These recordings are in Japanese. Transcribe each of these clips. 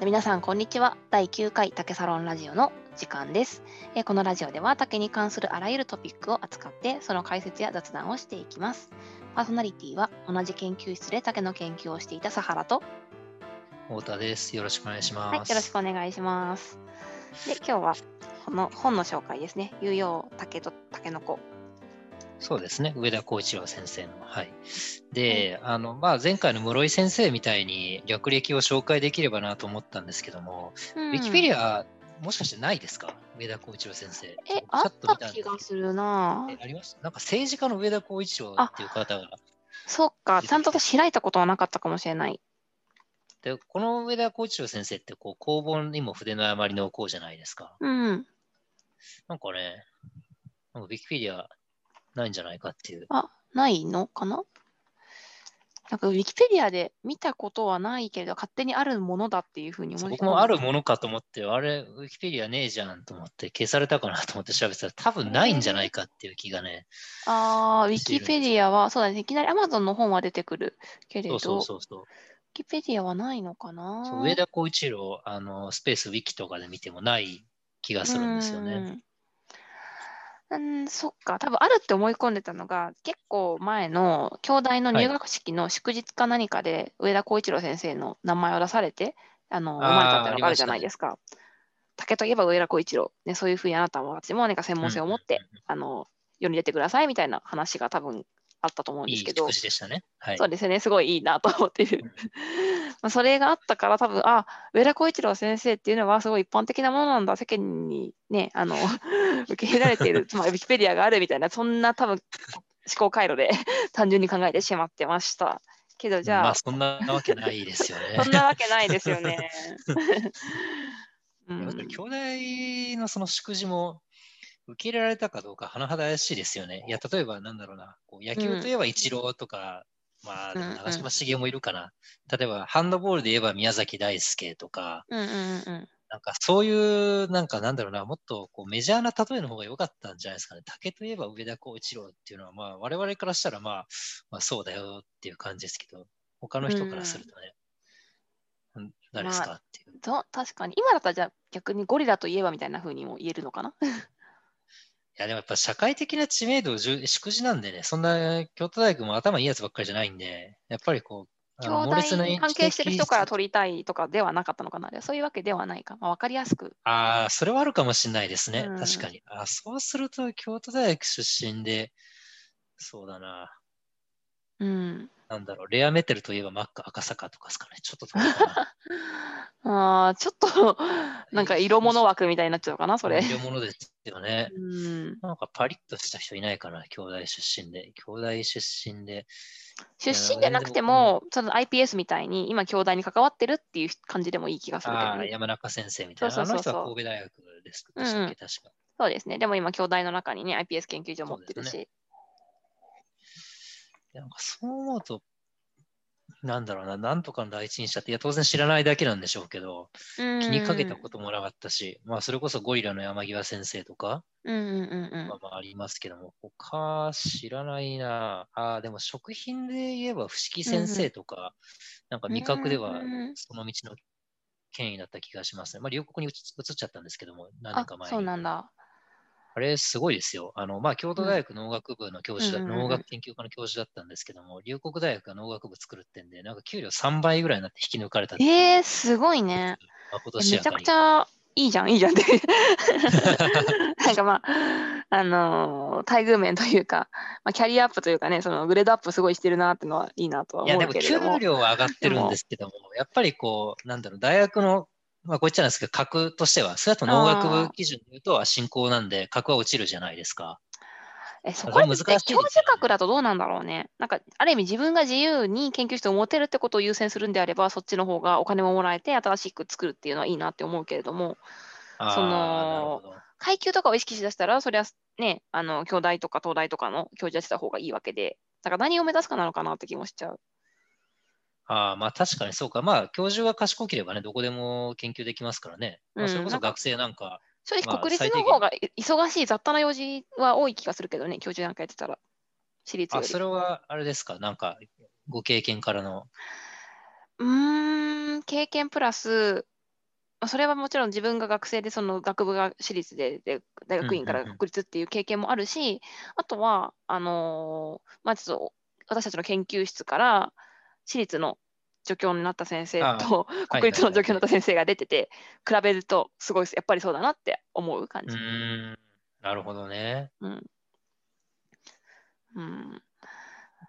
ー皆さんこんにちは。第9回竹サロンラジオの時間です、えーこのラジオでは竹に関するあらゆるトピックを扱ってその解説や雑談をしていきます。パーソナリティは同じ研究室で竹の研究をしていたサハラと太田です。よろしくお願いします。はいよろしくお願いします。で今日はこの本の紹介ですね。有用竹と竹の子そうですね。上田浩一郎先生の。はい。で、あの、まあ、前回の室井先生みたいに略歴を紹介できればなと思ったんですけども、ウィキペディア、もしかしてないですか？上田浩一郎先生。えあった気がするなえありました？なんか政治家の上田浩一郎っていう方が、そっかちゃんと開いたことはなかったかもしれないでこの上田浩一郎先生って、こう、公文にも筆の誤りのこうじゃないですか。うんなんかね、ウィキペディアないんじゃないかっていう。あ、ないのかな？なんかウィキペディアで見たことはないけれど、勝手にあるものだっていうふうに思い僕もあるものかと思って、あれ、ウィキペディアねえじゃんと思って、消されたかなと思って調べてたら、多分ないんじゃないかっていう気がね。ああ、ウィキペディアは、そうだね、いきなり Amazon の本は出てくるけれど、そうそうそうそうウィキペディアはないのかな？上田浩一郎、あの、スペースウィキとかで見てもない気がするんですよね。うんうん、そっか、多分あるって思い込んでたのが、結構前の兄弟の入学式の祝日か何かで、上田浩一郎先生の名前を出されて、あの、生まれたっていうのがあるじゃないですか。竹といえば上田浩一郎、ね、そういうふうにあなたも私も何か専門性を持って、うんあの、世に出てくださいみたいな話が多分あったと思うんいいですけど祝、辞でしたね。はい。そうですね、すごいいいなと思っているうん。まあそれがあったから、多分あ上田浩一郎先生っていうのはすごい一般的なものなんだ、世間にね、あの 受け入れられている、つ まりウィキペディアがあるみたいな、そんな多分思考回路で単純に考えてしまってました。けど、じゃあ、まあ、そんなわけないですよね。そんなわけないですよね。うん兄弟のその祝辞も受け入れられたかどうか甚だ怪しいですよね。いや、例えばなんだろうな、こう野球といえばイチローとか、まあ、でもうんうん長嶋茂雄もいるかな。例えばハンドボールで言えば宮崎大輔とか、うんうんうんなんかそういう、なんかなんだろうな、もっとこうメジャーな例えの方が良かったんじゃないですかね。竹といえば上田浩一郎っていうのは、まあ我々からしたらまあ、まあそうだよっていう感じですけど、他の人からするとね、うん誰ですかっていう。と確かに、今だったらじゃあ逆にゴリラといえばみたいな風にも言えるのかな？いや、でもやっぱ社会的な知名度を重祝辞なんでね、そんな京都大学も頭いいやつばっかりじゃないんで、やっぱりこう、あ兄弟関係してる人からと取りたいとかではなかったのかな。そういうわけではないか。まあ、分かりやすく。ああ、それはあるかもしれないですね。うん確かに。あそうすると、京都大学出身で、そうだな。うん。なんだろう、レアメテルといえばマック赤坂とかですかね。ちょっと遠いかな。あーちょっと、なんか色物枠みたいになっちゃうかな、それ。いうものですよね。うん、なんかパリッとした人いないかな、兄弟出身で。兄弟出身で。出身じゃなくても、その iPS みたいに今、兄弟に関わってるっていう感じでもいい気がするけどああ、ね。山中先生みたいな。そうそうそうそうあの人は神戸大学ですでしたっけ、確か。そうですね。でも今、兄弟の中にね、iPS 研究所持ってるし。なんかそう思うと、なんだろうな、なんとかの第一人者って、いや、当然知らないだけなんでしょうけど、気気にかけたこともなかったし、まあ、それこそゴリラの山際先生とか、うんうんうんうんまあ、まあありますけども、他知らないなああ、でも食品で言えば、伏木先生とか、なんか味覚ではうんその道の権威だった気がしますね。まあ、両国に移移っちゃったんですけども、何年あか、前に。そうなんだ。あれ、すごいですよ。あの、まあ、京都大学農学部の教授だ、うん農学研究科の教授だったんですけども、龍谷大学が農学部作るってんで、なんか給料3倍ぐらいになって引き抜かれたっていうえー、すごいね。まことめちゃくちゃいいじゃん、いいじゃんって。なんかまあ、あのー待遇面というか、まあ、キャリアアップというかね、そのグレードアップすごいしてるなっていうのはいいなとはいや、思でも給うけれども。料は上がってるんですけども、やっぱりこう、なんだろう、大学の、まあ、こう言っちゃなんですけど、格としては、それだと農学部基準で言うと進行なんで、格は落ちるじゃないですか。え、そそこで教れ難しいね授格だとどうなんだろうね。なんか、ある意味自分が自由に研究室を持てるってことを優先するんであれば、そっちの方がお金ももらえて新しく作るっていうのはいいなって思うけれども、その。階級とかを意識しだしたら、そりゃね、あの、京大とか東大とかの教授やってた方がいいわけで、だから何を目指すかなのかなって気もしちゃう。ああ、まあ確かにそうか。まあ、教授が賢ければね、どこでも研究できますからね。まあ、それこそ学生なんか、正直、まあ国立の方がい忙しい雑多な用事は多い気がするけどね、教授なんかやってたら。私立よあ、り。それはあれですか、なんか、ご経験からの。うーん、経験プラス、まあそれはもちろん自分が学生でその学部が私立でで大学院からうんうんうん国立っていう経験もあるし、あとはあのーまあちょっと私たちの研究室から私立の助教になった先生あと国立の助教になった先生が出てて、比べるとすごいやっぱりそうだなって思う感うじ。ーん。なるほどね。うん。うん、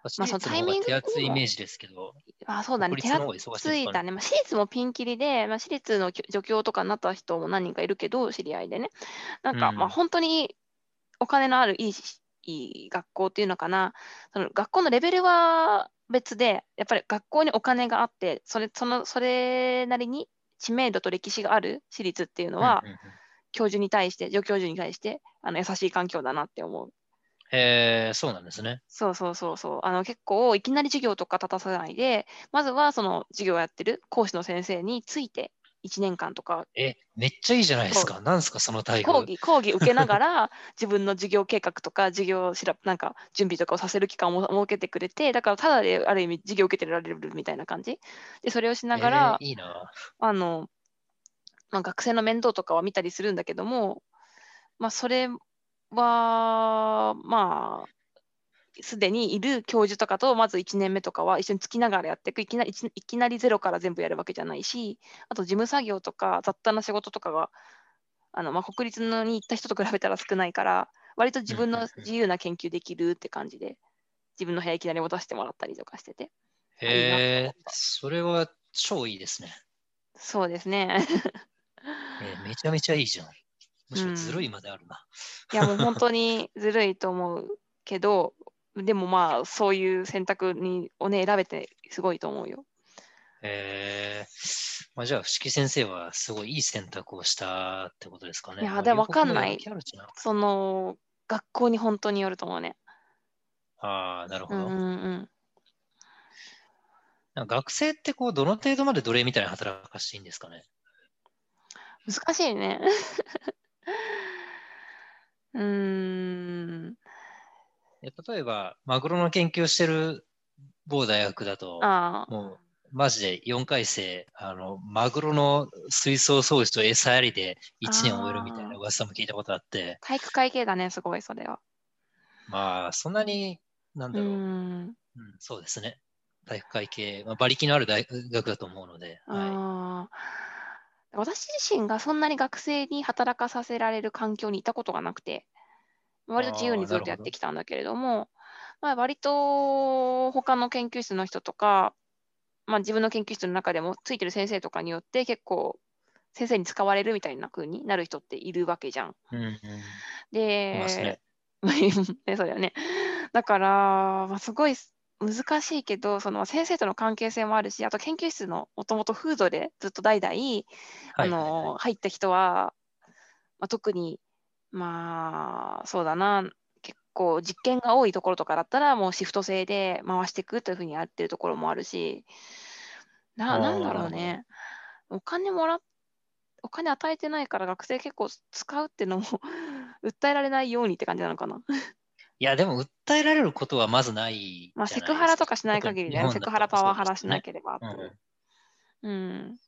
私まあその立の方が手厚いイメージですけど、あそうだね、国手立の方が忙しいつですかね。いたね、まあ、私立もピンキリで、まあ、私立の助教とかになった人も何人かいるけど、知り合いでね。なんか、うんまあ本当にお金のあるいいしいい学校っていうのかな、その学校のレベルは別で、やっぱり学校にお金があって、それそのそれなりに知名度と歴史がある私立っていうのは、うんうんうん教授に対して、助教授に対してあの優しい環境だなって思う。へえ、そうなんですね。そうそうそうそう。あの結構いきなり授業とか立たさないで、まずはその授業をやってる講師の先生について1年間とかえ、めっちゃいいじゃないですか。なんですか、その待遇。講義講義受けながら 自分の授業計画とか授業調べなんか準備とかをさせる期間を設けてくれて、だからただである意味授業を受けてられるみたいな感じ。で、それをしながら、えーいいな。あの、まあ、学生の面倒とかは見たりするんだけども、まあ、それは、まあ、すでにいる教授とかとまず1年目とかは一緒につきながらやっていくいきなりいきいきなりゼロから全部やるわけじゃないしあと事務作業とか雑多な仕事とかがあの、まあ、国立のに行った人と比べたら少ないから割と自分のうんうんうん自由な研究できるって感じで自分の部屋いきなり持たせてもらったりとかしててへえそれは超いいですね。そうですね えーめちゃめちゃいいじゃん。むしろずるいまであるな。いやもう本当にずるいと思うけど、でもまあそういう選択にをね選べてすごいと思うよ。えーまあ、じゃあ、伏木先生はすごいいい選択をしたってことですかね。まあいやでもわかんないその学校に本当によると思うね。ああ、なるほど。うんうんうん。なんか学生ってこう、どの程度まで奴隷みたいな働かしていいんですかね。難しいね。うーん。え例えば、マグロの研究をしてる某大学だと。もう、マジで4回生、あの、マグロの水槽掃除と餌やりで1年終えるみたいな噂も聞いたことあって、体育会系だね、すごいそれは。まあ、そんなに、なんうだろう、うん、ん。そうですね。体育会系、まあ、馬力のある大学だと思うので、はああ。私自身がそんなに学生に働かさせられる環境にいたことがなくて、割と自由にずっとやってきたんだけれども、まあ、割と他の研究室の人とか、まあ、自分の研究室の中でもついてる先生とかによって結構先生に使われるみたいな風になる人っているわけじゃん。い。うんうん、で、ね ねそうだよね。だから、まあ、すごい難しいけど、その先生との関係性もあるし、あと研究室のもともと風土でずっと代々、はいあはいはいの入った人は、まあ、特に、まあ、そうだな、結構実験が多いところとかだったら、もうシフト制で回していくというふうにやってるところもあるし、ななんだろうね。お金もらっお金与えてないから学生結構使うっていうのも 訴えられないようにって感じなのかな。いや、でも、訴えられることはまずないまあ、セクハラとかしない限りだよ。セクハラパワハラしなゃければ。うんうんうん。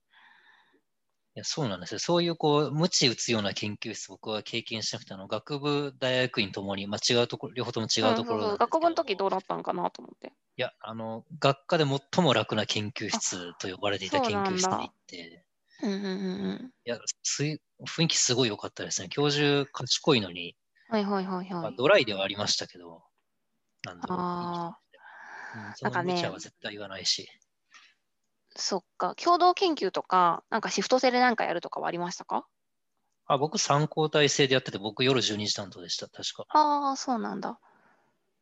いやそうなんですよ。そういうこう、無知打つような研究室、僕は経験しなくて、あの学部、大学院ともに、まあ、違うところ、両方とも違うところ学部の時どうだったのかなと思って。いや、あの、学科で最も楽な研究室と呼ばれていた研究室に行って、うんうんうんうん。いや、雰囲気すごい良かったですね。教授、賢いのに、はいはいはいまあ、はい。ドライではありましたけど、なんだろう。あうん、そなんかねは絶対言わないし。そっか。共同研究とか、なんかシフト制で何かやるとかはありましたか？あ僕、参考体制でやってて、僕、夜12時担当でした、確か。ああ、そうなんだ。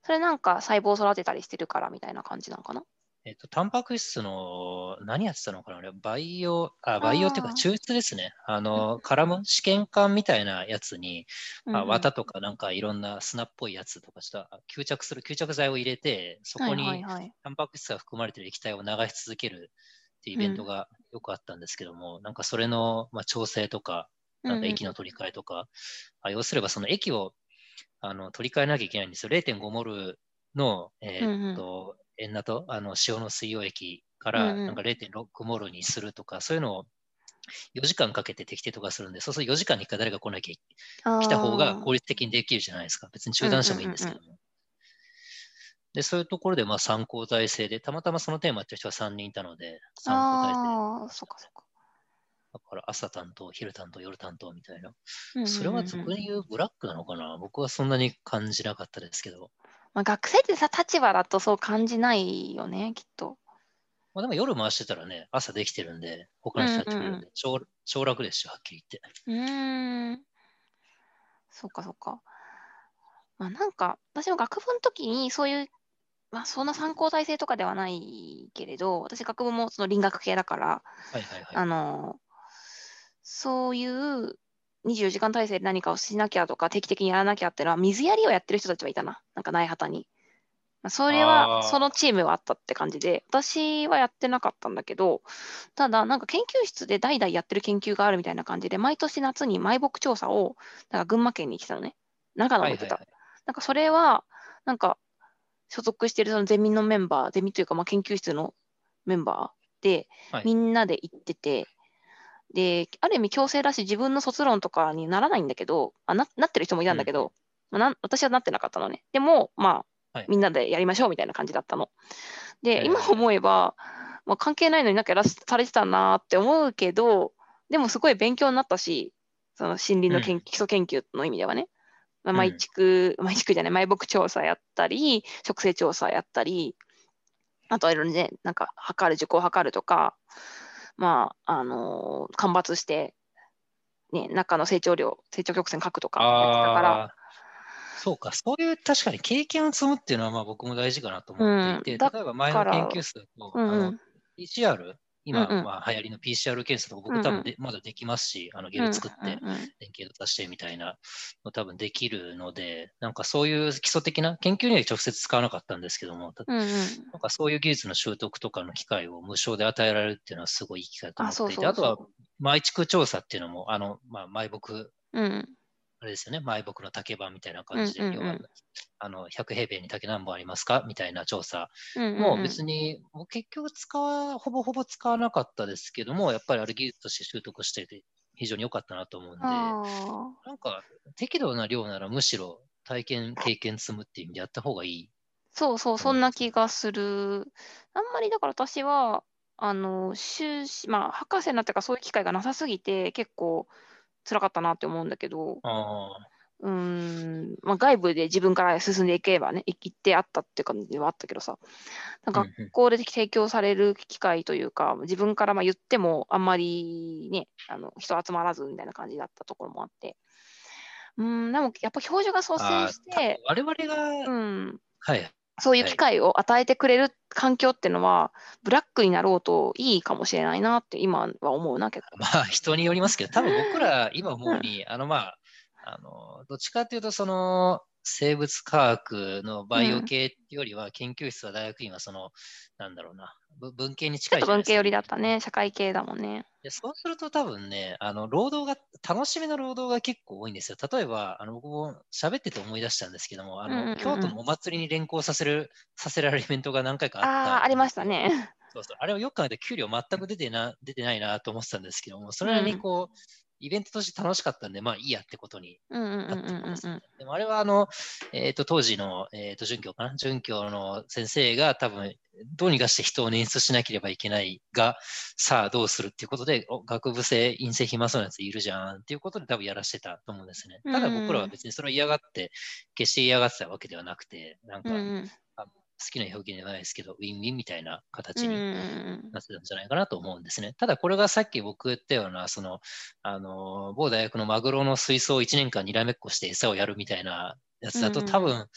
それなんか細胞育てたりしてるからみたいな感じなのかな？えっと、タンパク質の、何やってたのかなあれバイオ、あ、バイオっていうか、抽出ですね。あの、絡む試験管みたいなやつに、あ綿とかなんかいろんな砂っぽいやつとかした吸着する吸着剤を入れて、そこにはい。タンパク質が含まれている液体を流し続けるっていうイベントがよくあったんですけども、なんかそれの、まあ、調整とか、なんか液の取り替えとか、あ要すればその液をあの取り替えなきゃいけないんですよ。0.5モルの、えーっと、塩ナとあの塩の水溶液からうんうんなんか0.6モルにするとか、そういうのを4時間かけて適定とかするんで、そうすると4時間に1回誰か来なきゃあ来た方がー効率的にできるじゃないですか。別に中断してもいいんですけども。で、そういうところでまあ参考体制で、たまたまそのテーマやってる人が3人いたので、参考体制で。ああ、そっかそっか。だから朝担当、昼担当、夜担当みたいな。それは俗に言うブラックなのかな？僕はそんなに感じなかったですけど。まあ、学生ってさ、立場だとそう感じないよね、きっと。まあでも夜回してたらね、朝できてるんで、他の人やってくれるんで、うんうん超超楽ですよ、はっきり言って。うーん。そっかそっか。まあなんか、私も学部の時にそういう、まあそんな参考体制とかではないけれど、私学部もその林学系だから、はいはいはい。あの、そういう24時間体制で何かをしなきゃとか、定期的にやらなきゃっていうのは、水やりをやってる人たちはいたな。なんか、内畑に。まあそれは、そのチームはあったって感じで、私はやってなかったんだけど、ただ、なんか研究室で代々やってる研究があるみたいな感じで、毎年夏に埋木調査を、なんか群馬県に来たのね。長野も行ってた。はいはいなんかそれは、なんか所属してるそのゼミのメンバー、ゼミというかまあ研究室のメンバーで、はいみんなで行ってて、で、ある意味強制だし、自分の卒論とかにならないんだけど、あななってる人もいたんだけど、まあなん私はなってなかったのね。でも、まあ、はいみんなでやりましょうみたいな感じだったの。で、えー今思えば、まあ、関係ないのになんかやらされてたなって思うけど、でもすごい勉強になったし、その森林の研、うん基礎研究の意味ではね。毎築、毎築じゃない、埋木調査やったり、植生調査やったり、あとはいろいろね、なんか測る、受講測るとか、まあ、あのー間伐して、ね、中の成長量、成長曲線書くとかやってたから、そうか、そういう確かに経験を積むっていうのはまあ僕も大事かなと思っていて、うん。だ例えば前の研究室だと、うん。うんあの PCR、今、まあ流行りの PCR 検査とか僕多分で、まだできますし、あのゲル作って連携としてみたいなの多分できるので、なんかそういう基礎的な研究には直接使わなかったんですけども、なんかそういう技術の習得とかの機会を無償で与えられるっていうのはすごいいい機会だと思っていて、あとは、毎地区調査っていうのも、あの、まあ、埋木うんあれですよね、埋木の竹場みたいな感じで、うんうんうん。要はあの100平米に竹何本ありますか？みたいな調査うんも別に、もう結局使わ、ほぼほぼ使わなかったですけども、やっぱりあれ技術として習得してて非常に良かったなと思うんで、あなんか適度な量ならむしろ体験、経験積むっていう意味でやった方がいい。そうそう、そんな気がする。あんまりだから私は、あの、修士、まあ、博士になってからそういう機会がなさすぎて、結構辛かったなって思うんだけど、あうーん、まあ、外部で自分から進んでいけばね、行ってあったっていう感じはあったけどさ、学校で提供される機会というか、自分からまあ言ってもあんまりね、あの人集まらずみたいな感じだったところもあって、うーん、でもやっぱ教授が率あ先して、我々が、うん、はい。そういうはい機会を与えてくれる環境っていうのは、ブラックになろうといいかもしれないなって今は思うな、結構。まあ人によりますけど、多分僕ら今思うに、あのまあ、あの、どっちかっていうと、その、生物科学のバイオ系っていうよりは、研究室は大学院はその、なんだろうな、ぶ文系に近いいですか。文系寄りだったね、社会系だもんね。でそうすると多分ね、あの、労働が、楽しみの労働が結構多いんですよ。例えば、あの、僕も喋ってて思い出したんですけども、あの、うんうんうん京都のお祭りに連行させる、させられるイベントが何回かあった。ああー、ありました。ね。そうそう。あれをよく考えて給料全く出てな、出てないなと思ってたんですけども、それなりにこう、イベントとして楽しかったんで、まあいいやってことにうんうんうんなってうんうんたんですね。でもあれはあの、えっ、と、当時の、えっ、と、准教かな？准教の先生が多分、どうにかして人を捻出しなければいけないが、さあどうするっていうことで、お学部生、院生暇そうなやついるじゃんっていうことで多分やらしてたと思うんですね。ただ僕らは別にそれを嫌がって、決して嫌がってたわけではなくて、なんかうんうん好きな表現じゃないですけど、ウィンウィンみたいな形にうんうんうんなってたんじゃないかなと思うんですね。ただこれがさっき僕言ったような、その、あの、某大学のマグロの水槽を1年間にらめっこして餌をやるみたいなやつだと、うん多分、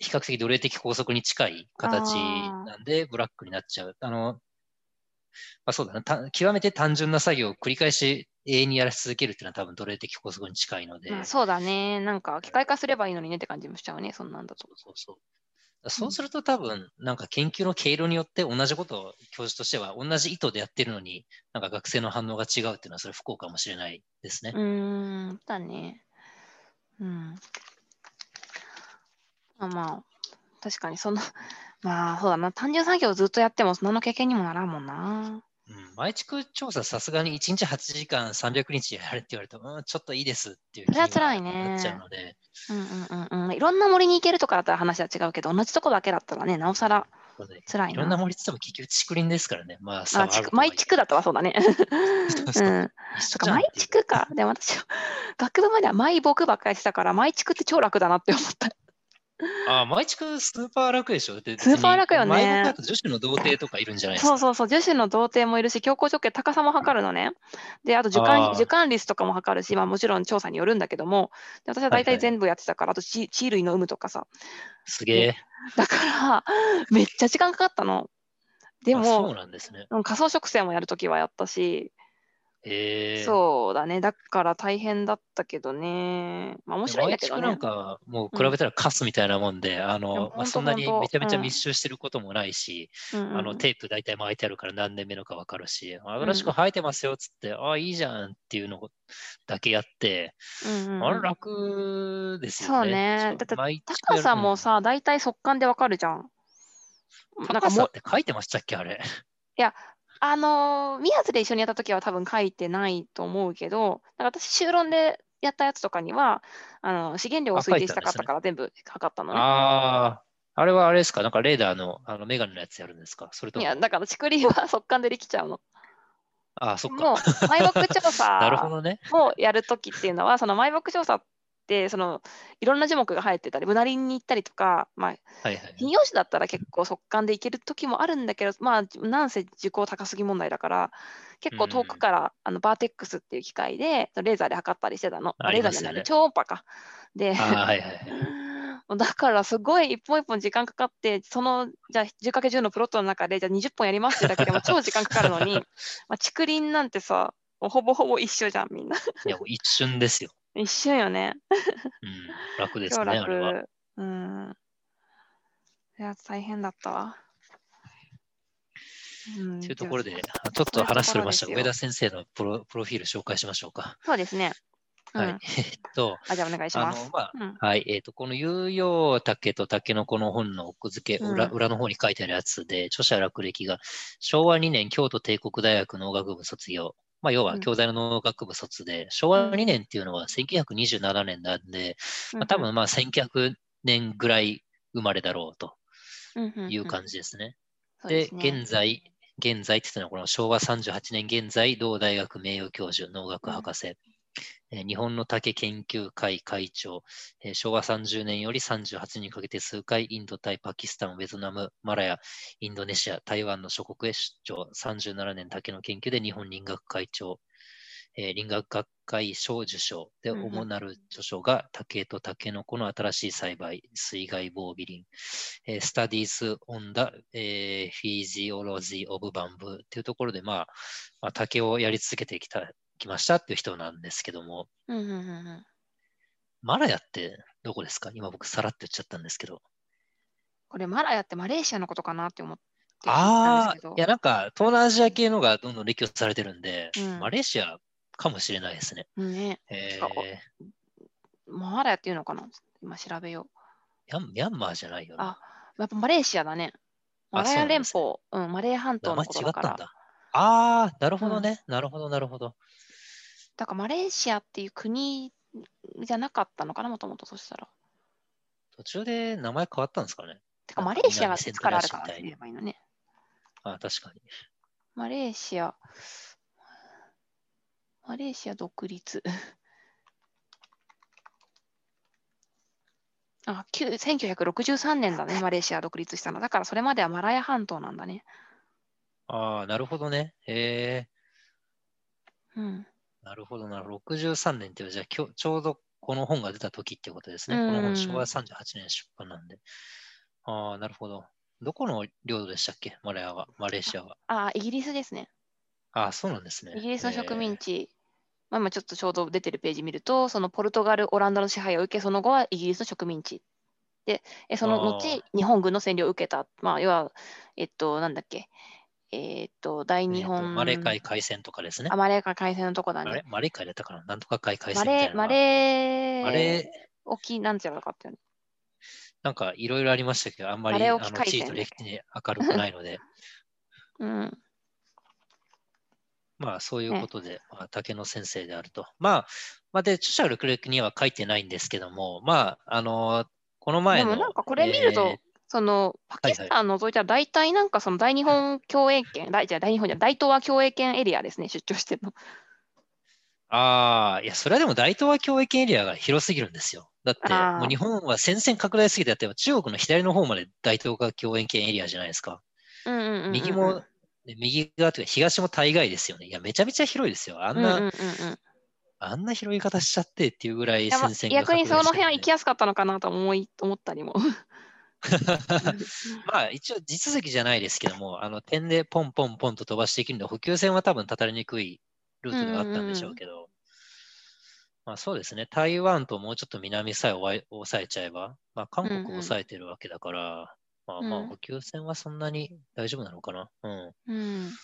比較的奴隷的拘束に近い形なんで、ブラックになっちゃう。あの、まあ、そうだなた、極めて単純な作業を繰り返し永遠にやらし続けるっていうのは多分奴隷的拘束に近いので、まあそうだね。なんか機械化すればいいのにねって感じもしちゃうね、そんなんだと。そうそう。そうすると多分、なんか研究の経路によって同じことを教授としては同じ意図でやってるのに、なんか学生の反応が違うっていうのはそれ不幸かもしれないですね。うーん、だね。うん。まあまあ、確かにその、まあそうだな、単純作業をずっとやっても何の経験にもならんもんな。うん、毎地区調査さすがに1日8時間300日やれって言われると、うん、ちょっといいですっていう気それはに辛いねなっちゃうので、うんうんうんうん。いろんな森に行けるとかだったら話は違うけど、同じとこだけだったらね、なおさら辛いな。いろんな森って言っても結局竹林ですからね。まあ、あ地区毎地区だったらそうだね。そうん一 そっか、毎地区か。でも私、学部までは毎僕ばっかりしてたから、毎地区って超楽だなって思った。あ、毎地区スーパー楽でしょ？でスーパー楽よね女子の童貞とかいるんじゃないですか？そうそうそう、女子の童貞もいるし、強行直径高さも測るのね。で、あと受あ感ー受感率とかも測るし、まあもちろん調査によるんだけども、で私は大はいはい体全部やってたから、あと地地類の有無とかさ。すげえ。だから、めっちゃ時間かかったの。であそうも、なんですね。うん仮想植生もやるときはやったし、えー、そうだね。だから大変だったけどね。まあ面白いんだけどね。なんかもう比べたらカスみたいなもんで、あいやの、まあ、そんなにめちゃめちゃうん密集してることもないし、うんうんあのテープ大体巻いてあるから何年目のか分かるし、新しく生えてますよっつって、ああ、いいじゃんっていうのだけやって、うんうんうんあれ楽ですよね。そうねだって高さもさ、大体速乾でわかるじゃん。高さって書いてましたっけあれ。あのー、宮津で一緒にやったときは多分書いてないと思うけど、なんか私、修論でやったやつとかには、あの資源量をあ推定したかったから全部測ったのね。ああ、あれはあれですか？なんかレーダーのあのメガネのやつやるんですか？それともいや、だから竹林は速乾でできちゃうの。ああ、そっもうか。、埋木調 なるほ査どね。をやるときっていうのは、その埋木調査って、そのいろんな樹木が生えてたり、ブナ林に行ったりとか、まあ、はいはい。だったら結構速乾で行ける時もあるんだけど、まあ、なんせ受講高すぎ問題だから、結構遠くから、あのバーテックスっていう機械で、レーザーで測ったりしてたの。ねレーザーじゃない、超音波か。で、はいはいはい。だからすごい一本一本時間かかって、そのじゃあ 10×10 のプロットの中で、じゃあ20本やりますってだけでも 超時間かかるのに、まあ、竹林なんてさ、ほぼほぼ一緒じゃん、みんな。いや、一瞬ですよ。一瞬よね。うん、楽です超ね、あれは。楽。うん。いや、大変だったわ。うんというところで、もちょっと話それました上田先生のプロプロフィール紹介しましょうか。そうですね。うんはい。えっと、あ、じゃあお願いします。あの、まあ、うんはい、えっ、と、この有用竹と竹の子の本の奥付け、裏,、うん裏の方に書いてあるやつで、著者落歴が昭和2年京都帝国大学農学部卒業。まあ、要はうん。教材の農学部卒で、昭和2年っていうのは1927年なんで、まあ、多分まあ1900年ぐらい生まれだろうという感じですね。で、現在、現在って言ったのはこの昭和38年現在、同大学名誉教授、農学博士、えー日本の竹研究会会長、えー昭和30年より38年にかけて数回、インド、タイ、パキスタン、ベトナム、マラヤ、インドネシア、台湾の諸国へ出張、37年竹の研究で日本林学会長、えー林学学会賞受賞。で、主なる著書が竹と竹の子の新しい栽培、水害防備林、えー Studies on the、えー Physiology of Bamboo っていうところで、まあ、まあ、竹をやり続けてきたきましたっていう人なんですけども、うんうんうんうんマラヤってどこですか？今僕さらって言っちゃったんですけど。これマラヤってマレーシアのことかなって思ってたんああですけど、いやなんか東南アジア系のがどんどん列挙されてるんで、うんマレーシアかもしれないですね。うんね、えあおマラヤっていうのかな？今調べよう。ー、ミャンマーじゃないよな。あやっぱマレーシアだね。あマラヤ連そう邦、うん、マレー半島のことだから。違ったんだ。ああ、なるほどね。なるほど、なるほど。だからマレーシアっていう国じゃなかったのかな、もともとそしたら。途中で名前変わったんですかね。てか、マレーシアがいつからあるか南セントラル市みたいにって言えばいいのね。あ確かに。マレーシア、マレーシア独立。あ、旧1963年だね、マレーシア独立したの。だからそれまではマラヤ半島なんだね。ああ、なるほどね。へえうん。なるほどな。63年っていう、じゃあきょちょうどこの本が出た時ってことですね。うんこの本、昭和38年出版なんで。ああ、なるほど。どこの領土でしたっけ？マレアは、マレーシアは。あ、イギリスですね。ああ、そうなんですね。イギリスの植民へ地。まあ、今ちょっとちょうど出てるページ見ると、そのポルトガル、オランダの支配を受け、その後はイギリスの植民地。で、えその後日本軍の占領を受けた。まあ、要は、えっと、なんだっけ？えっと、大え日本。えーとマレー海海戦とかですねあ、。マレー海海戦のとこだね。マレー海だったかな？なんとか海海戦みたいなマレー沖なんちゃらかったよね。なんかいろいろありましたけど、あんまマりあの地理と歴史に明るくないので。うん。まあ、そういうことで、まあ、竹野先生であると。まあ、まあ、で、著者のレクには書いてないんですけども、まあ、あのこの前の。でもなんかこれ見ると、えーそのパキスタン除いたら大体なんかその大日本共栄圏、大じゃあ大日本じゃ大東亜共栄圏エリアですね、出張してるの。ああ、いや、それはでも大東亜共栄圏エリアが広すぎるんですよ。だって、もう日本は戦線拡大すぎて、だって中国の左の方まで大東亜共栄圏エリアじゃないですか。うんうんうんうん右も、ね右側というか東も大概ですよね。いや、めちゃめちゃ広いですよ。あんな、うんうんうんうんあんな広い方しちゃってっていうぐらい戦線が逆にその辺は行きややすかったのかなと思い思ったりも。まあ一応地続きじゃないですけども、あの点でポンポンポンと飛ばしていけるので、補給線は多分たたりにくいルートではあったんでしょうけど、まあそうですね、台湾ともうちょっと南さえ抑えちゃえば、まあ韓国をうんうん抑えてるわけだから、まあまあうん補給線はそんなに大丈夫なのかな。うん。うん、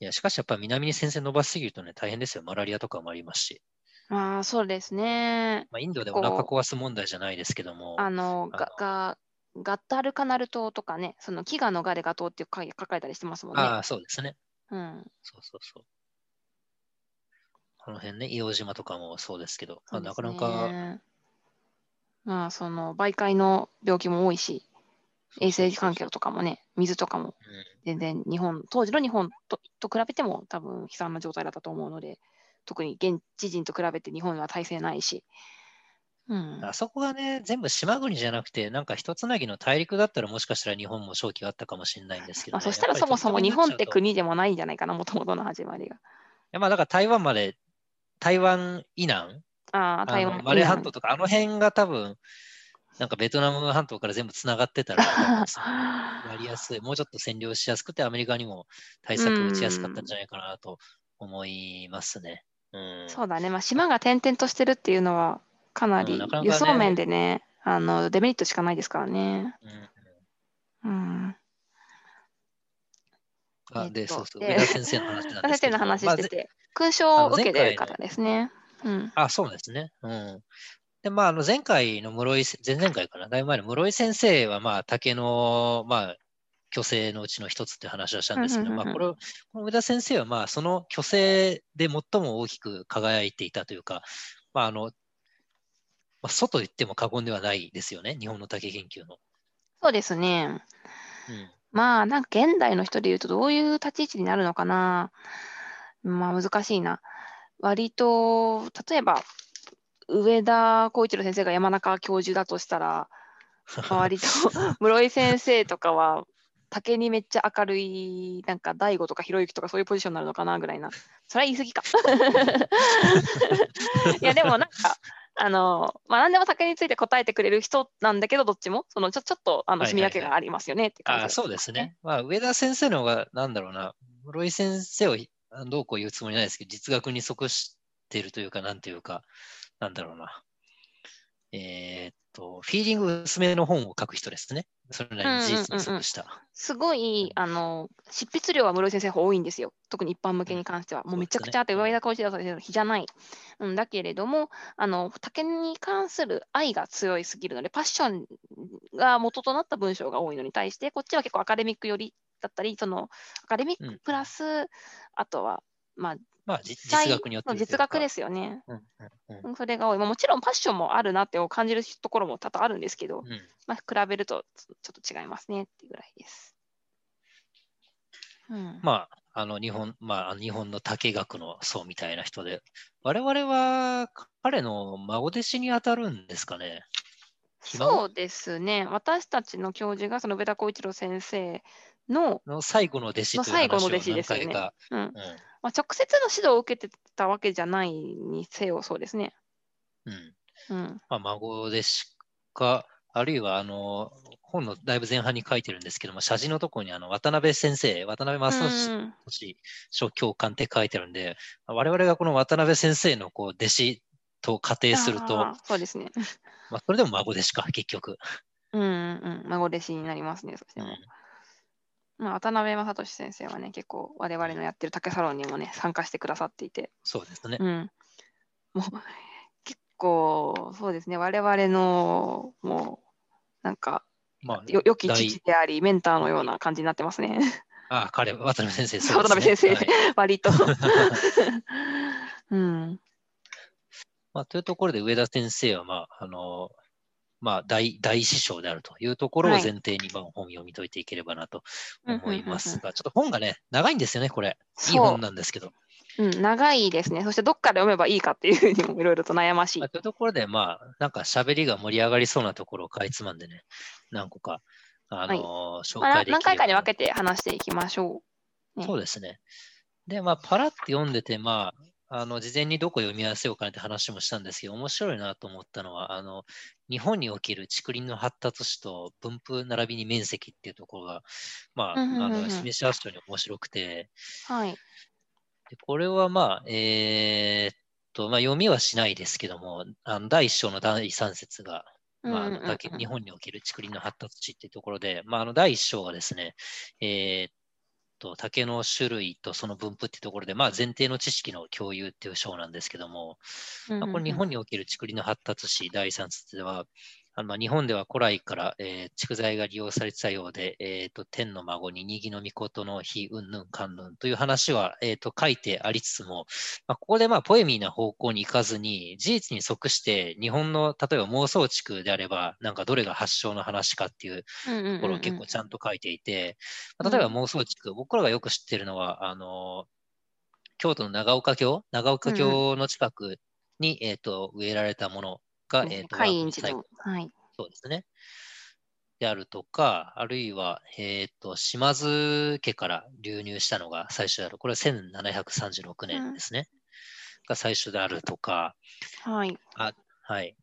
いや、しかしやっぱ南に戦線伸ばしすぎるとね、大変ですよ。マラリアとかもありますし。まあそうですね。まあインドでお腹壊す問題じゃないですけども、あの、あが、が、ガッタルカナル島とかね、その飢餓のガレガ島っていう書かれたりしてますもんね。ああ、そうですね。うん。そうそうそう。この辺ね、硫黄島とかもそうですけど、まあ、なかなか、ねまあその媒介の病気も多いし、衛生環境とかもね、水とかもうん全然日本、当時の日本とと比べても多分悲惨な状態だったと思うので、特に現地人と比べて日本は体制ないし。うん。あそこがね、全部島国じゃなくて、なんか一つなぎの大陸だったらもしかしたら日本も正気があったかもしれないんですけど、まあ、ね。そしたらそもそも日本って国でもないんじゃないかな、もともとの始まりが。やまあだから台湾まで、台湾以南、あ台湾。のマレー半島とか、あの辺が多分、なんかベトナム半島から全部つながってたら、やりやすい、もうちょっと占領しやすくて、アメリカにも対策を打ちやすかったんじゃないかなと思いますね。うん。そうだね、まあ、島が点々としてるっていうのは、かなり輸送面でね、あのデメリットしかないですからね。うんうん。あで、えっとそうそう、で上田先生の話なんですけど先生の話してて、勲章を受けてる方ですね。うん。あ、そうですね。うん。で、まあ、あの、前回の室井せ、前々回かな、だいぶ前の室井先生は、まあ、竹の、まあ、虚勢のうちの一つって話をしたんですけど、うんうんうんうんまあ、これを、この上田先生は、まあ、その虚勢で最も大きく輝いていたというか、まあ、あの、まあ、外言っても過言ではないですよね、日本の竹研究の。そうですね。うん。まあ、なんか現代の人で言うとどういう立ち位置になるのかな。まあ、難しいな。割と、例えば、上田浩一郎先生が山中教授だとしたら、まあ割と 室井先生とかは竹にめっちゃ明るいなんか大悟とかひろゆきとかそういうポジションになるのかなぐらいな。それは言い過ぎか。いやでもなんかあのまあ何でも竹について答えてくれる人なんだけどどっちも。そのちょちょっとあのはいはいはい。住み分けがありますよねって感じ。あそうですね。まあ、上田先生の方が、なんだろうな、室井先生をあどうこう言うつもりないですけど、実学に即しているというか、なんていうか、なんだろうな。えーっと、フィーリング薄めの本を書く人ですね。それなりに事実に即した。すごいあの執筆量は室井先生多いんですよ。特に一般向けに関しては、もうめちゃくちゃあって上田浩一郎先生の比じゃない、うん、だけれどもあの竹に関する愛が強いすぎるのでパッションが元となった文章が多いのに対してこっちは結構アカデミック寄りだったりそのアカデミッうんクプラス、あとはまあまあ、じ実実学によって実学ですよね、うんうんうんうんそれが多い、まあ、もちろんパッションもあるなって感じるところも多々あるんですけど、うんまあ、比べるとちょっと違いますねっていうぐらいです。うん、まあ、あの日本、まあ、日本の竹学の層みたいな人で、我々は彼の孫弟子に当たるんですかね。そうですね。私たちの教授がその上田浩一郎先生の、の最後の弟子というの最後の弟子ですよねうんうんまあ、直接の指導を受けてたわけじゃないにせよ、そうですね。うんうん。まあ、孫弟子か、あるいはあの本のだいぶ前半に書いてるんですけども、写真のところにあの渡辺先生、渡辺正うん俊書教官って書いてあるんで、我々がこの渡辺先生のこう弟子と仮定すると、そうですね。まあ、それでも孫弟子か、結局。うんうんうん。孫弟子になりますね、そしても。うんまあ、渡辺正俊先生はね、結構我々のやってる竹サロンにもね、参加してくださっていて、そうですね。うん。もう、結構、そうですね、我々の、もう、なんか、まあ、よ良き大父であり、メンターのような感じになってますね。ああ、彼、渡辺先生、そう渡辺先生、はい、割と。うん。まあ、というところで、上田先生は、まあ、あの、まあ大、大師匠であるというところを前提に、まあ、本読み解いていければなと思いますが、ちょっと本がね、長いんですよね、これ。いい本なんですけど。うん、長いですね。そしてどっから読めばいいかっていうふうにもいろいろと悩ましい。というところで、まあ、なんか喋りが盛り上がりそうなところをかいつまんでね、何個か、あのーはい、紹介でき何回かに分けて話していきましょう。ね、そうですね。で、まあ、パラって読んでて、まあ、あの事前にどこ読み合わせようかなって話もしたんですけど、面白いなと思ったのは、あの日本における竹林の発達史と分布並びに面積っていうところが、まあ、あの示し合わせに面白くて、はい、でこれはまあ、えー、っと、まあ、読みはしないですけども、あの第1章の第3節が、まあ、あの日本における竹林の発達史っていうところで、まあ、あの第1章がですね、えー、と竹の種類とその分布っていうところで、まあ、前提の知識の共有っていう章なんですけども、まあ、これ日本における竹林の発達史第3節では、あの日本では古来から、えー、蓄財が利用されてたようで、えーと、天の孫ににぎのことの非うんぬんかんぬんという話は、えーと、書いてありつつも、まあ、ここでまあポエミーな方向に行かずに、事実に即して日本の例えば妄想地区であれば、なんかどれが発祥の話かっていうところを結構ちゃんと書いていて、まあ、例えば妄想地区、僕らがよく知ってるのは、あの京都の長岡京、長岡京の近くに、えーと植えられたものが、えーと、海印寺はい。そうですね。であるとか、あるいは、えっ、ー、と、島津家から流入したのが最初である。これは1736年ですね。うん、が最初であるとか。はい。あはい。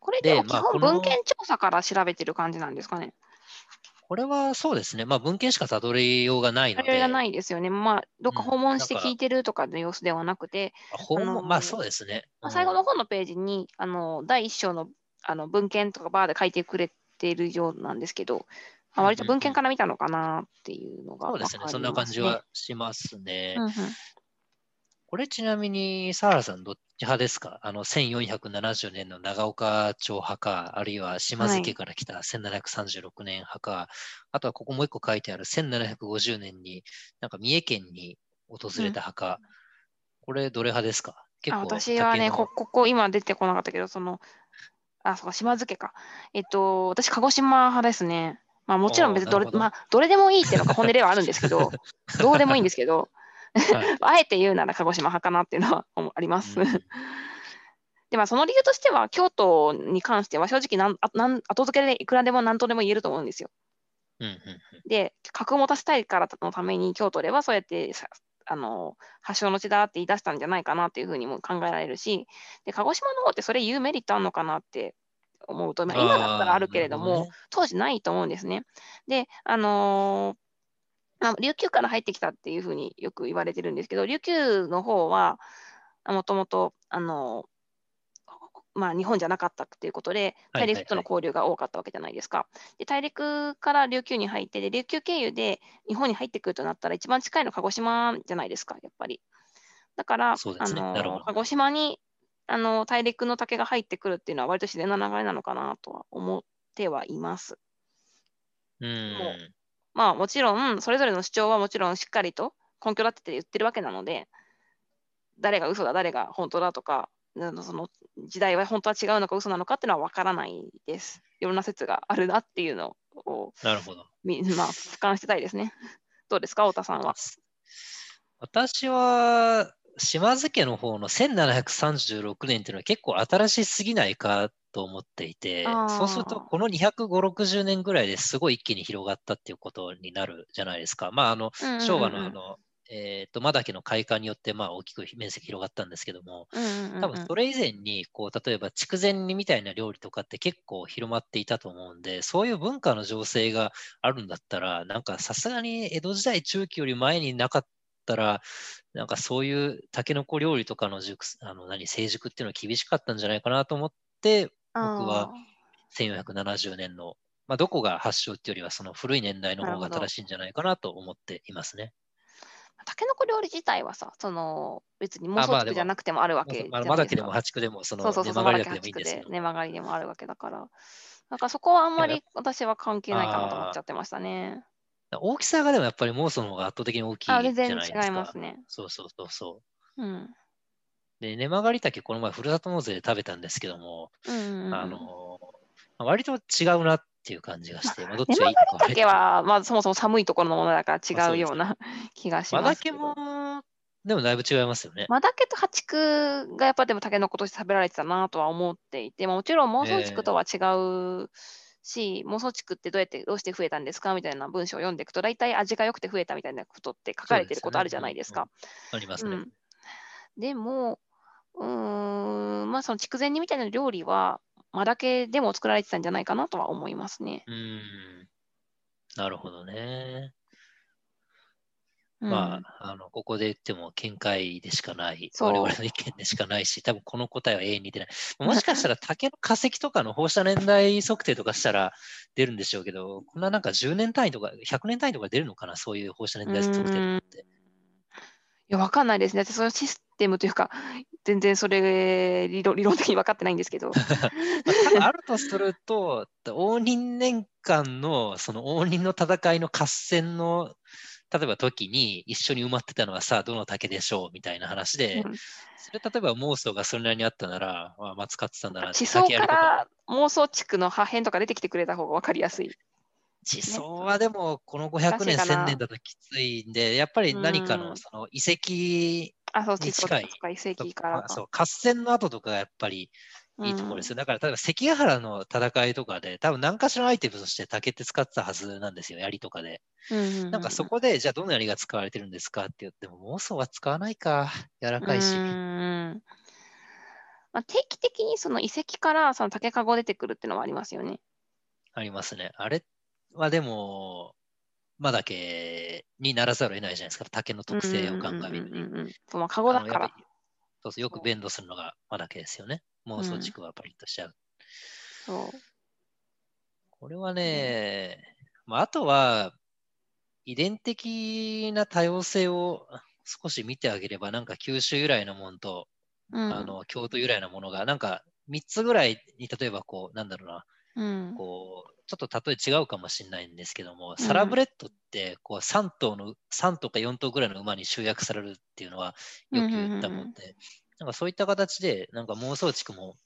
これでも基本文献調査から調べてる感じなんですかね。これはそうですね。まあ文献しかたどりようがないので。がないですよね。まあ、どっか訪問して聞いてるとかの様子ではなくて。うん、訪問、まあそうですね。うん、最後の方のページに、あの、第一章のあの文献とかバーで書いてくれているようなんですけど、まあ、割と文献から見たのかなっていうのが、ね、そうですね。そんな感じはしますね。うんうん、これちなみに、サーラさんどっち派ですか？あの、1470年の長岡町派か、あるいは島津家から来た1736年派か、はい、あとはここもう一個書いてある1750年に、なんか三重県に訪れた派か、うん、これどれ派ですか？結構私はねこ、ここ今出てこなかったけど、そのあ、そうか、島津家か。えっと、私、鹿児島派ですね。まあ、もちろん別にどれ、まあ、どれでもいいっていうのが本音ではあるんですけど、どうでもいいんですけど、はい、あえて言うなら鹿児島派かなっていうのはあります。うん、で、まあ、その理由としては、京都に関しては正直なんなん後付けでいくらでも何とでも言えると思うんですよ。うんうんうん、で、格を持たせたいからのために京都ではそうやってあの発祥の地だって言い出したんじゃないかなっていうふうにも考えられるし、で鹿児島の方ってそれ言うメリットあるのかなって思うと、まあ、今だったらあるけれども、ね、当時ないと思うんですね。で、あのあ、琉球から入ってきたっていうふうによく言われてるんですけど、琉球の方は、もともと、あのまあ、日本じゃなかったっていうことで、大陸との交流が多かったわけじゃないですか。で大陸から琉球に入って、で琉球経由で日本に入ってくるとなったら、一番近いの鹿児島じゃないですか、やっぱり。だから、ね、あの鹿児島にあの大陸の竹が入ってくるっていうのは、割と自然な流れなのかなとは思ってはいます。うんもまあ、もちろん、それぞれの主張はもちろんしっかりと根拠立てて言ってるわけなので、誰が嘘だ、誰が本当だとか、その時代は本当は違うのか嘘なのかっていうのは分からないです。いろんな説があるなっていうのを、なるほど。まあ、俯瞰してたいですね。どうですか、太田さんは。私は、島津家の方の1736年っていうのは結構新しすぎないかと思っていて、そうするとこの250、60年ぐらいですごい一気に広がったっていうことになるじゃないですか。まあ、あの、昭和のあの、えーと、マダケの開花によってまあ大きく面積広がったんですけども、多分それ以前にこう例えば筑前煮みたいな料理とかって結構広まっていたと思うんでそういう文化の情勢があるんだったらなんかさすがに江戸時代中期より前になかったらなんかそういうたけのこ料理とかの熟あの何成熟っていうのは厳しかったんじゃないかなと思って僕は1470年の、まあ、どこが発祥っていうよりはその古い年代の方が正しいんじゃないかなと思っていますね。たけのこ料理自体はさ、その別に妄想地区じゃなくてもあるわけじゃないですか。まだけでも八区でも、その根曲がりでもいいんです根曲がりでもあるわけだから、なんかそこはあんまり私は関係ないかなと思っちゃってましたね。大きさがでもやっぱり妄想の方が圧倒的に大きいじゃあ、ない全然ですか。違いますね。そうそうそうそう。うん。で、根曲がり竹、この前、ふるさと納税で食べたんですけども、うんうんうん、あの、割と違うなっていう感じがして、まあ、どっ根ちがい曲いとか竹は、まあ、そもそも寒いところのものだから違うような気がしますけど。も、でもだいぶ違いますよね。マダケとハチクがやっぱでもタケノコとして食べられてたなとは思っていて、まあ、もちろん妄想地区とは違うし、妄想地区ってどうやってどうして増えたんですかみたいな文章を読んでいくと、大体味が良くて増えたみたいなことって書かれてることあるじゃないですか。ありますね。うんでも、うーん、まあその筑前煮みたいな料理は、マダケでも作られてたんじゃないかなとは思いますね。うん。なるほどね。うん、まあ、あの、ここで言っても見解でしかない、我々の意見でしかないし、多分この答えは永遠に出ない。もしかしたら竹の化石とかの放射年代測定とかしたら出るんでしょうけど、こんななんか10年単位とか100年単位とか出るのかな、そういう放射年代測定って。いや、わかんないですね。そのシステムというか、全然それ理論理論的に分かってないんですけど。まあ、るとすると、応仁年間のその応仁の戦いの合戦の例えば時に一緒に埋まってたのはさあどの竹でしょうみたいな話で、うんそれ例えば妄想がそれなりにあったなら、まあ、松使ってたんだなって地層から妄想地区の破片とか出てきてくれた方が分かりやすい。地層はでもこの500年、難しいかな1000年だときついんで、やっぱり何かうんのその遺跡あ、そう、に地層近いとか遺跡からそう合戦の後とかがやっぱりいいところですよ。だから、例えば関ヶ原の戦いとかで、多分何かしらのアイテムとして竹って使ってたはずなんですよ、槍とかで。なんかそこで、じゃあどの槍が使われてるんですかって言っても、妄想は使わないか。柔らかいし。まあ、定期的にその遺跡からその竹かご出てくるっていうのはありますよね。ありますね。あれはでも、まだけにならざるを得ないじゃないですか。竹の特性を鑑みるに。まあ、かごだからそうそうよくベンドするのがまだけですよね。妄想地区はパリッとしちゃう。そうこれはね、まあ、あとは、遺伝的な多様性を少し見てあげれば、なんか九州由来のものと、うんあの京都由来のものが、なんか3つぐらいに、例えばこう、なんだろうな、うんこう、ちょっと例え違うかもしれないんですけども、サラブレッドって、こう、3頭の、3頭か4頭ぐらいの馬に集約されるっていうのは、よく言ったもんで、なんかそういった形で、なんか妄想地区も、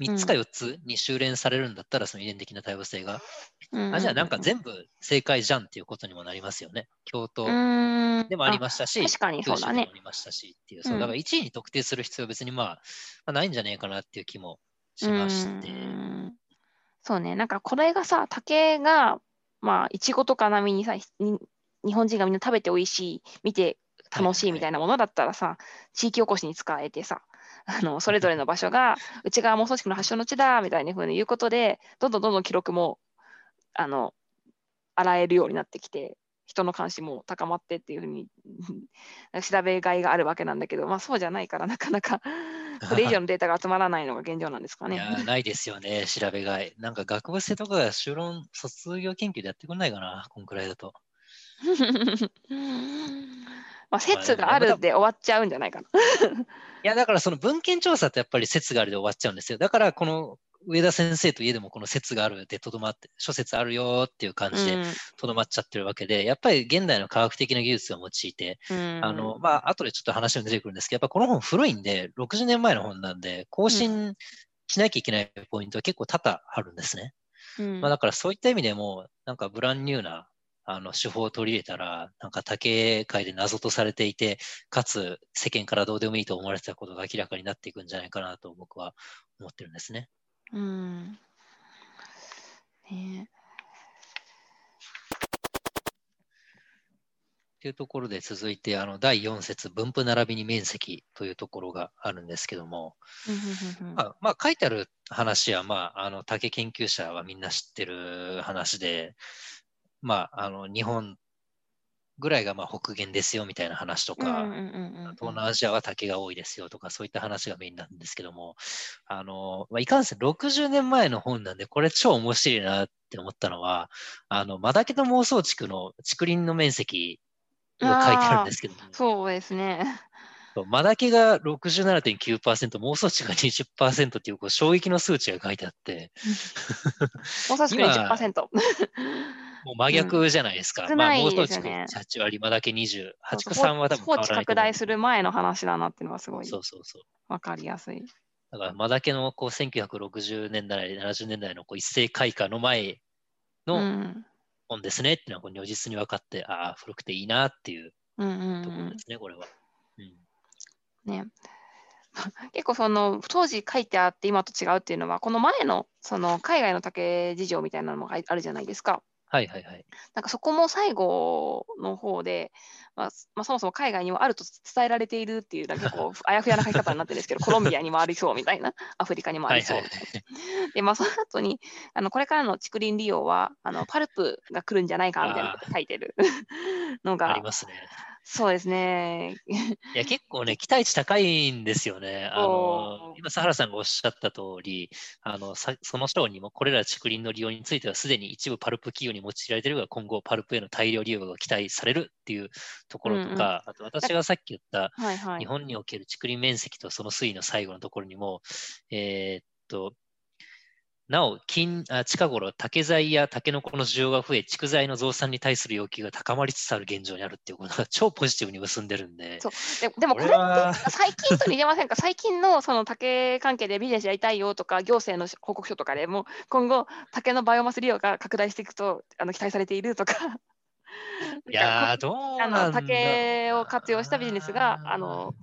3つか4つに修練されるんだったら、その遺伝的な多様性が、あじゃあなんか全部正解じゃんっていうことにもなりますよね。京都うん。でもありましたし、確かにそうだね。でもありましたしっていう、そううん。だから1位に特定する必要は別にまあ、まあ、ないんじゃねえかなっていう気もしまして。うんそうね、なんかこれがさ、竹が、まあ、いちごとか並みにさ、に日本人がみんな食べて美味しい、見て楽しいみたいなものだったらさ、地域おこしに使えてさ、あのそれぞれの場所が、うちが妄想地区の発祥の地だみたいなふうに言うことで、どんどんどんどん記録も、あの、洗えるようになってきて、人の関心も高まってっていうふうに 調べがいがあるわけなんだけど、まあそうじゃないから、なかなかこれ以上のデータが集まらないのが現状なんですかね。ないですよね、調べがい。なんか学部生とかが修論、卒業研究でやってくんないかな、こんくらいだと。まあ、説があるで終わっちゃうんじゃないかな。いや、だからその文献調査ってやっぱり説があるで終わっちゃうんですよ。だからこの上田先生といえどもこの説があるでとどまって、諸説あるよっていう感じでとどまっちゃってるわけで、やっぱり現代の科学的な技術を用いて、うんあの、まあ、後でちょっと話も出てくるんですけど、やっぱこの本古いんで、60年前の本なんで、更新しなきゃいけないポイントは結構多々あるんですね。うんまあ、だからそういった意味でも、なんかブランニューなあの手法を取り入れたら、なんか竹界で謎とされていて、かつ世間からどうでもいいと思われてたことが明らかになっていくんじゃないかなと僕は思ってるんですね。うん。ね。というところで続いて、あの第4節、分布並びに面積というところがあるんですけども、まあ、まあ、書いてある話は、まあ、あの竹研究者はみんな知ってる話で、まあ、あの日本ぐらいがまあ北限ですよみたいな話とか、うんうんうんうん東南アジアは竹が多いですよとか、そういった話がメインなんですけども、あの、まあ、いかんせん60年前の本なんで、これ超面白いなって思ったのは、あの、マダケと妄想地区の竹林の面積が書いてあるんですけども、そうですね。マダケが67.9%、妄想値が20%っていうこう衝撃の数値が書いてあって、もう少し今20%。もう真逆じゃないですか。少ないですよねまあ、妄想値8割、マダケ20、そうそう83は多分放置変わらないと思う拡大する前の話だなっていうのはすごいそうそうそう。わかりやすい。だから、マダケのこう1960年代、70年代のこう一斉開花の前うのん。本ですねっていうのはこう如実に分かって、ああ、古くていいなっていううんうんうんところですね、これは。うんね。結構その当時書いてあって今と違うっていうのはこの前のその海外の竹事情みたいなのもああるじゃないですか。はいはいはい。なんかそこも最後の方で、まあすまあ、そもそも海外にもあると伝えられているっていうなんか結構あやふやな書き方になってるんですけどコロンビアにもありそうみたいなアフリカにもあはいはいりそうみたいな。でまあその後にあのこれからの竹林利用はあのパルプが来るんじゃないかみたいなこと書いてる のあがりますね。そうですね。いや、結構ね、期待値高いんですよね。あの今、佐原さんがおっしゃった通り、あのさその章にも、これら竹林の利用については、すでに一部パルプ企業に用いられているが、今後、パルプへの大量利用が期待されるっていうところとか、うんうんあと私がさっき言った、はいはい日。本における竹林面積とその推移の最後のところにも、えーっと、なお近あ近頃、竹材やタケノコの需要が増え、竹材の増産に対する要求が高まりつつある現状にあるっていうことが超ポジティブに結んでるんで、そう。ででもこれって最近と似てませんか最近のその竹関係でビジネスやりたいよとか行政の報告書とかでも今後竹のバイオマス利用が拡大していくとあの期待されているとか。いやー、どうあのなんだ竹を活用したビジネスがあの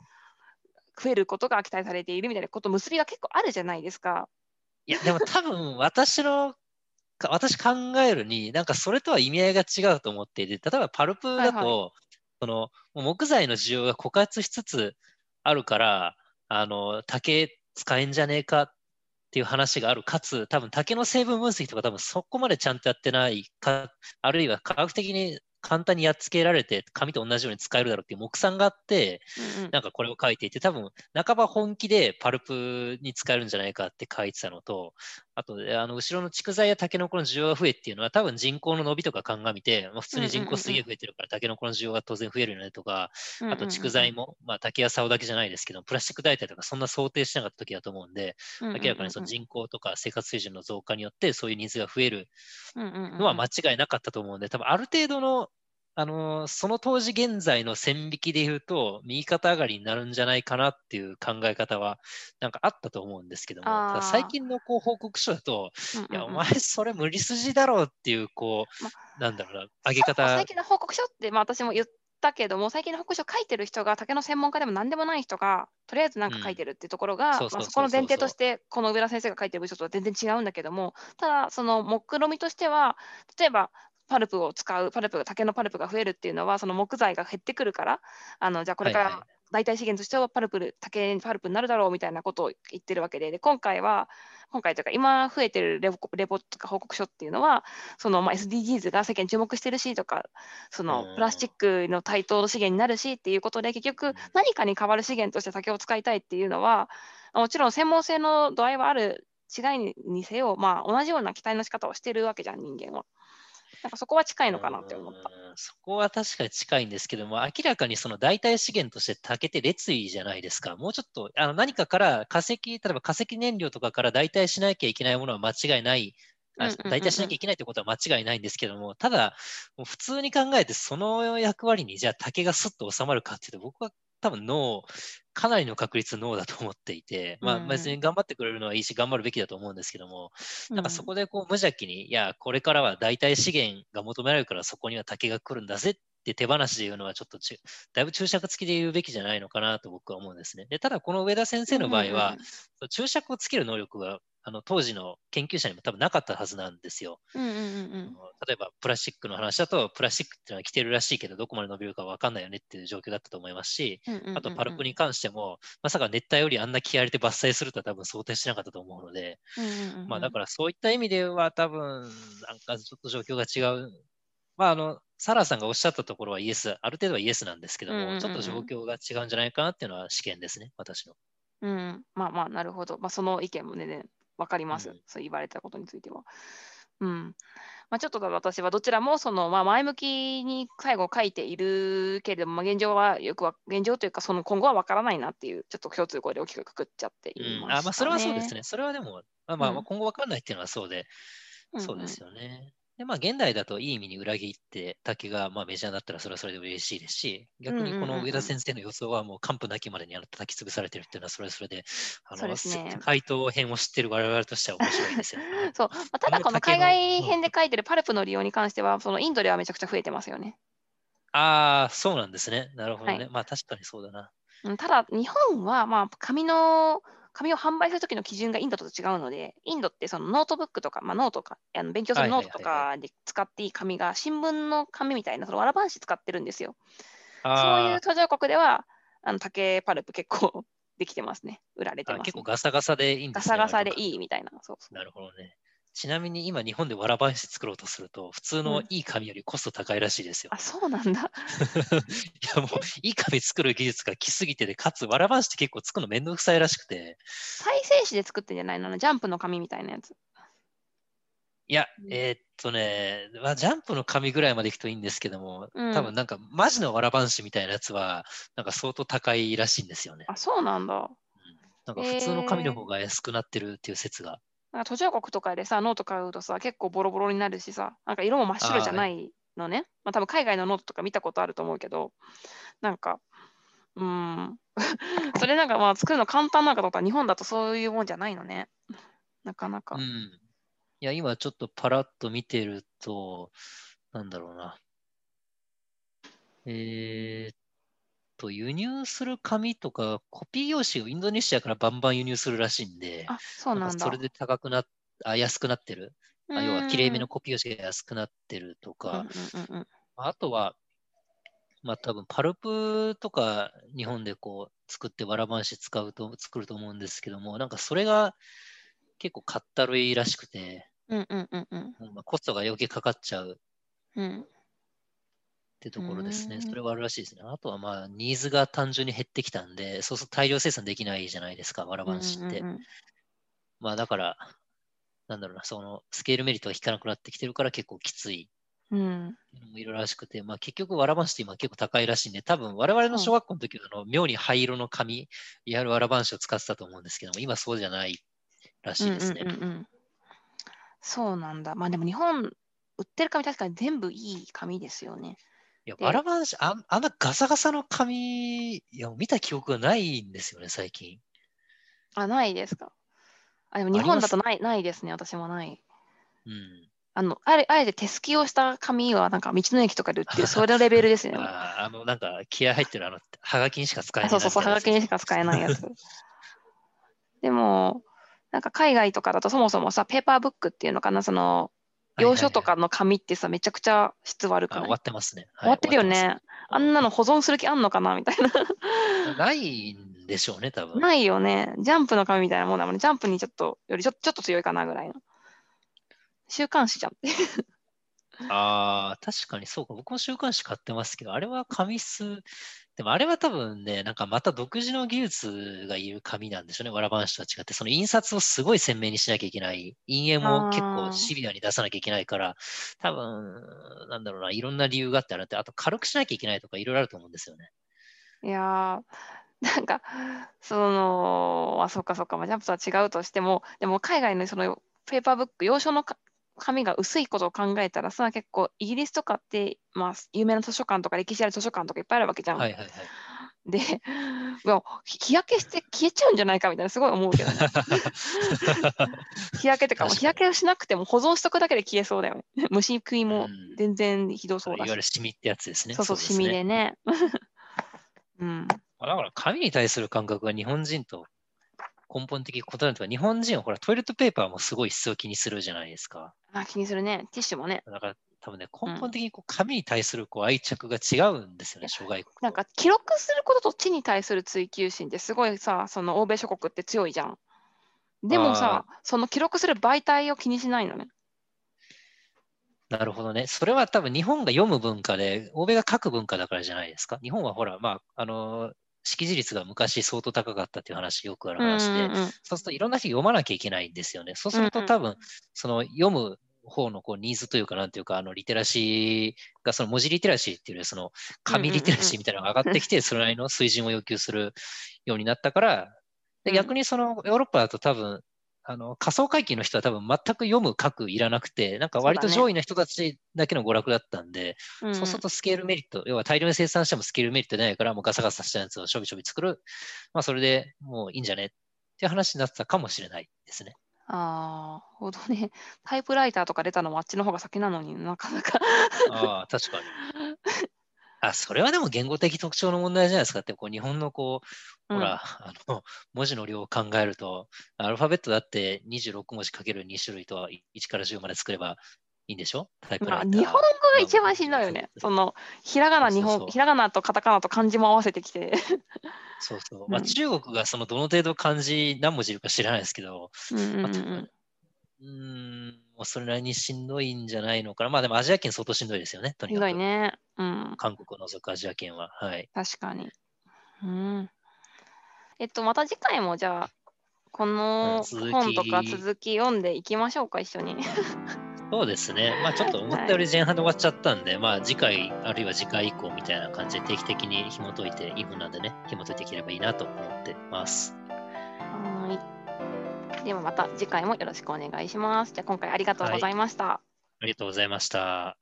増えることが期待されているみたいなこと結びが結構あるじゃないですか。いや、でも多分私の、か私考えるに、なんかそれとは意味合いが違うと思っていて、例えばパルプだと、はいはその木材の需要が枯渇しつつあるから、あの竹使えんじゃねえかっていう話がある、かつ、多分竹の成分分析とか多分そこまでちゃんとやってないか、あるいは科学的に簡単にやっつけられて、紙と同じように使えるだろうっていう目算があって、うんうん。なんかこれを書いていて、多分半ば本気でパルプに使えるんじゃないかって書いてたのと、あと、あの後ろの竹材やタケノコの需要が増えっていうのは、多分人口の伸びとか鑑みて、まあ、普通に人口すげえ増えてるから、タケノコの需要が当然増えるよねとか、あと竹材も、まあ、竹や竿だけじゃないですけど、プラスチック代替とかそんな想定しなかった時だと思うんで、明らかにその人口とか生活水準の増加によって、そういうニーズが増えるののは間違いなかったと思うんで、多分ある程度の、あのーその当時現在の線引きで言うと、右肩上がりになるんじゃないかなっていう考え方は、なんかあったと思うんですけども、最近のこう報告書だと、いや、お前それ無理筋だろうっていう、こう、まなんだろうな、上げ方。最、近の報告書って、まあ、私も言ったけども、最近の報告書書いてる人が、竹の専門家でも何でもない人が、とりあえず何か書いてるっていうところが、そこの前提として、この上田先生が書いてる部署とは全然違うんだけども、ただ、その目論見としては、例えば、パルプを使う、パルプが、竹のパルプが増えるっていうのは、その木材が減ってくるから、あのじゃあこれから代替資源としてはパルプ、竹パルプになるだろうみたいなことを言ってるわけで、で今回は、今回というか、今増えてるレポレポとか報告書っていうのは、そのまあ SDGs が世間注目してるしとか、そのうんプラスチックの対等の資源になるしっていうことで、結局、何かに代わる資源として竹を使いたいっていうのは、もちろん専門性の度合いはある違いにせよ、まあ、同じような期待の仕方をしてるわけじゃん、人間は。なんかそこは近いのかなって思った。うんそこは確かに近いんですけども、明らかにその代替資源として竹って列位じゃないですか。もうちょっとあの何かから化石、例えば化石燃料とかから代替しなきゃいけないものは間違いない。代替しなきゃいけないということは間違いないんですけども、ただ、もう普通に考えてその役割にじゃあ竹がスッと収まるかっていうと、僕は多分ノー、かなりの確率ノーだと思っていて、まあうん別に頑張ってくれるのはいいし、頑張るべきだと思うんですけども、なんかそここでこう無邪気に、いや、これからは代替資源が求められるからそこには竹が来るんだぜって手放しで言うのはちょっとちゅだいぶ注釈付きで言うべきじゃないのかなと僕は思うんですね。でただこの上田先生の場合は、注釈をつける能力があの当時の研究者にも多分なかったはずなんですよ。うんうんうん例えばプラスチックの話だと、プラスチックっていうのは来てるらしいけど、どこまで伸びるか分かんないよねっていう状況だったと思いますし、うんうんうんうんあとパルプに関しても、まさか熱帯よりあんな気合い入れて伐採するとは多分想定してなかったと思うので、うんうんうんうんまあだからそういった意味では多分、なんかちょっと状況が違う。まああの、サラさんがおっしゃったところはイエス、ある程度はイエスなんですけども、うんうんうんうんちょっと状況が違うんじゃないかなっていうのは試験ですね、私の。うん、まあまあ、なるほど。まあ、その意見もね、ね分かります、うんそう言われたことについては。うん。まあ、ちょっと私はどちらもその、まあ、前向きに最後書いているけれども、まあ、現状はよくは、現状というか、その今後は分からないなっていう、ちょっと共通語で大きくくくっちゃっていま、ね、あまあ、それはそうですね。それはでも、まあ、まあ今後分からないっていうのはそうで、うん、そうですよね。で、まあ、現代だといい意味に裏切って竹がまあメジャーになったらそれはそれで嬉しいですし、逆にこの上田先生の予想はもう完膚なきまでに叩き潰されてるっていうのはそれはそれで、あの、ね、回答編を知ってる我々としては面白いですよね。そう、まあ、ただこの海外編で書いてるパルプの利用に関しては、そのインドではめちゃくちゃ増えてますよね。ああ、そうなんですね。なるほどね。はい、まあ確かにそうだな。ただ、日本はまあ紙の紙を販売するときの基準がインドと違うので、インドってそのノートブックとか、まあ、ノートか、あの勉強するノートとかで使っていい紙が、新聞の紙みたいな、そのわらばんし使ってるんですよ。そういう途上国では、あの竹パルプ結構できてますね。売られてます、ね、結構ガサガサでいいんですね。ガサガサでいいみたいな。そうそうなるほどね。ちなみに今日本でわらばんし作ろうとすると、普通のいい紙よりコスト高いらしいですよ。うん、あ、そうなんだ。いやもう、いい紙作る技術が来すぎてで、かつわらばんしって結構作るのめんどくさいらしくて。再生紙で作ってんじゃないの？ジャンプの紙みたいなやつ。いや、えー、っとね、まあ、ジャンプの紙ぐらいまでいくといいんですけども、うん、多分なんかマジのわらばんしみたいなやつは、なんか相当高いらしいんですよね。あ、そうなんだ。うん、なんか普通の紙の方が安くなってるっていう説が。なんか途上国とかでさ、ノート買うとさ、結構ボロボロになるしさ、なんか色も真っ白じゃないのね。まあ多分海外のノートとか見たことあると思うけど、なんか、うん、それなんかまあ作るの簡単なのかと思ったら日本だとそういうもんじゃないのね。なかなか。うん。いや、今ちょっとパラッと見てると、なんだろうな。えー、と、輸入する紙とか、コピー用紙をインドネシアからバンバン輸入するらしいんで、あ、そうなんだ。それで高くなあ、安くなってる。あ要は、きれいめのコピー用紙が安くなってるとか、あとは、まあ多分パルプとか日本でこう作ってわらばんし使うと作ると思うんですけども、なんかそれが結構かったるいらしくて、うんうんうんうん、コストが余計かかっちゃう。うんってところですね。それはあるらしいですね。あとはまあ、ニーズが単純に減ってきたんで、そうすると大量生産できないじゃないですか、わらばんしって。まあ、だから、なんだろうな、そのスケールメリットが引かなくなってきてるから結構きつい。うん。もいろいろらしくて、まあ結局わらばんしって今結構高いらしいんで、多分我々の小学校の時はあの、妙に灰色の紙、いわゆるわらばんしを使ってたと思うんですけども、今そうじゃないらしいですね。うんうんうん、そうなんだ。まあでも日本、売ってる紙確かに全部いい紙ですよね。いや、わらばんし、ああんなガサガサの紙、いや、見た記憶がないんですよね、最近。あ、ないですか？あ、でも日本だとないないですね、私もない。うん。あの、あれ、あえて手すきをした紙は、なんか道の駅とかで売ってる、それのレベルですね。ああの、なんか気合入ってる、あの、はがきにしか使えない。そうそうそう、はがきにしか使えないやつ。でも、なんか海外とかだとそもそもさ、ペーパーブックっていうのかな、その、洋書とかの紙ってさ、めちゃくちゃ質悪くない？終わってますね。終わってるよね。あんなの保存する気あんのかなみたいな。ないんでしょうね、多分。ないよね。ジャンプの紙みたいなもんだもんね。ジャンプにちょっと、よりちょちょっと強いかなぐらいの。週刊誌じゃん。ああ、確かにそうか。僕も週刊誌買ってますけど、あれは紙質でもあれは多分ね、なんかまた独自の技術がいる紙なんでしょうね、わらばんしとは違って、その印刷をすごい鮮明にしなきゃいけない、陰影も結構シビアに出さなきゃいけないから、多分、なんだろうな、いろんな理由があってあって、あと軽くしなきゃいけないとかいろいろあると思うんですよね。いやー、なんか、その、あ、そっかそっか、まあ、ジャンプとは違うとしても、でも海外のそのペーパーブック、洋書の紙が薄いことを考えたらさ、結構イギリスとかって、まあ、有名な図書館とか歴史ある図書館とかいっぱいあるわけじゃん。はいはいはい。で、日焼けして消えちゃうんじゃないかみたいなすごい思うけどね。日焼けとかも日焼けをしなくても保存しとくだけで消えそうだよね。虫食いも全然ひどそうだし。いわゆるシミってやつですね。そうそう、シミでね。うん。だから紙に対する感覚が日本人と根本的に異なるとか、日本人はほらトイレットペーパーもすごい質を気にするじゃないですか。あ、気にするね。ティッシュもね。だから多分ね、根本的にこう紙に対するこう愛着が違うんですよね、障害国。なんか記録することと地に対する追求心ってすごいさ、その欧米諸国って強いじゃん。でもさ、その記録する媒体を気にしないのね。なるほどね。それは多分日本が読む文化で、欧米が書く文化だからじゃないですか。日本はほら、まあ、あの、識字率が昔相当高かったっていう話よくある話で、うんうんうん、そうするといろんな人読まなきゃいけないんですよね。そうすると多分、その読む方のこうニーズというか、なんていうか、あのリテラシーが、その文字リテラシーっていうより、その紙リテラシーみたいなのが上がってきて、それなりの水準を要求するようになったから、でうん。逆にそのヨーロッパだと多分、あの仮想会計の人は多分全く読む、書くいらなくて、なんか割と上位の人たちだけの娯楽だったんで、うんそうするとスケールメリット、要は大量に生産してもスケールメリット出ないから、もうガサガサしたやつをしょびしょび作る。まあそれでもういいんじゃねっていう話になってたかもしれないですね。ああ、ほどね。タイプライターとか出たのもあっちの方が先なのになかなか。ああ、確かに。あ、それはでも言語的特徴の問題じゃないですかって、こう日本のこう、ほら、あの、文字の量を考えると、アルファベットだって26文字かける2種類と1から10まで作ればいいんでしょ？タイプまあ、ライター日本語が一番しんどいよね。そのひらがな、日本、ひらがなとカタカナと漢字も合わせてきて。そうそう。まあ、うん中国がそのどの程度漢字何文字いるか知らないですけど、うんうんそれなりにしんどいんじゃないのかな。まあでもアジア圏相当しんどいですよね、とにかく。いね。うん、韓国を除くアジア圏は。はい。確かに。うん。えっと、また次回もじゃあ、この本とか続き読んでいきましょうか、一緒に。そうですね。まあちょっと思ったより前半で終わっちゃったんで、まあ次回、あるいは次回以降みたいな感じで定期的に紐解いて、いい分なんでね、紐解いていければいいなと思ってます。はい。ではまた次回もよろしくお願いします。じゃあ今回ありがとうございました。ありがとうございました。